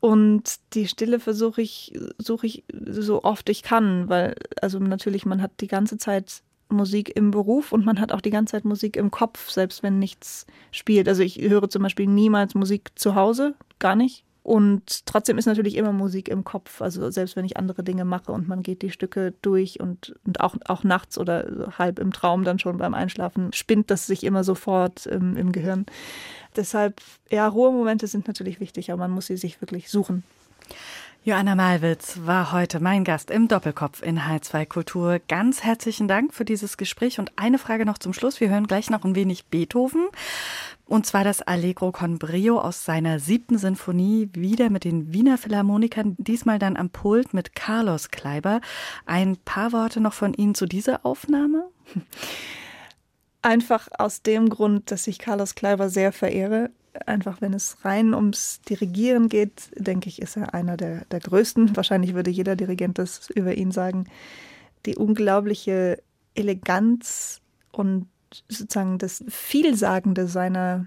Und die Stille versuche ich, suche ich so oft ich kann, weil, also natürlich, man hat die ganze Zeit Musik im Beruf und man hat auch die ganze Zeit Musik im Kopf, selbst wenn nichts spielt. Also ich höre zum Beispiel niemals Musik zu Hause, gar nicht. Und trotzdem ist natürlich immer Musik im Kopf. Also selbst wenn ich andere Dinge mache und man geht die Stücke durch und, und auch, auch nachts oder halb im Traum dann schon beim Einschlafen, spinnt das sich immer sofort ähm, im Gehirn. Deshalb, ja, Ruhemomente sind natürlich wichtig, aber man muss sie sich wirklich suchen. Joanna Malwitz war heute mein Gast im Doppelkopf in H2 Kultur. Ganz herzlichen Dank für dieses Gespräch und eine Frage noch zum Schluss. Wir hören gleich noch ein wenig Beethoven. Und zwar das Allegro con Brio aus seiner siebten Sinfonie, wieder mit den Wiener Philharmonikern, diesmal dann am Pult mit Carlos Kleiber. Ein paar Worte noch von Ihnen zu dieser Aufnahme? *laughs* Einfach aus dem Grund, dass ich Carlos Kleiber sehr verehre. Einfach wenn es rein ums Dirigieren geht, denke ich, ist er einer der, der größten. Wahrscheinlich würde jeder Dirigent das über ihn sagen. Die unglaubliche Eleganz und sozusagen das Vielsagende seiner,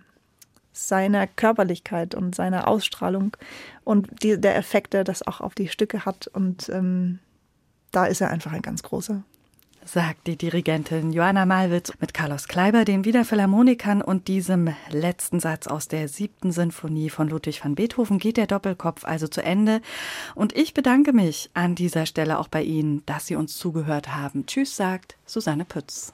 seiner Körperlichkeit und seiner Ausstrahlung und die, der Effekt, der das auch auf die Stücke hat. Und ähm, da ist er einfach ein ganz großer sagt die Dirigentin Joanna Malwitz mit Carlos Kleiber, den Wiederphilharmonikern und diesem letzten Satz aus der siebten Sinfonie von Ludwig van Beethoven geht der Doppelkopf also zu Ende. Und ich bedanke mich an dieser Stelle auch bei Ihnen, dass Sie uns zugehört haben. Tschüss, sagt Susanne Pütz.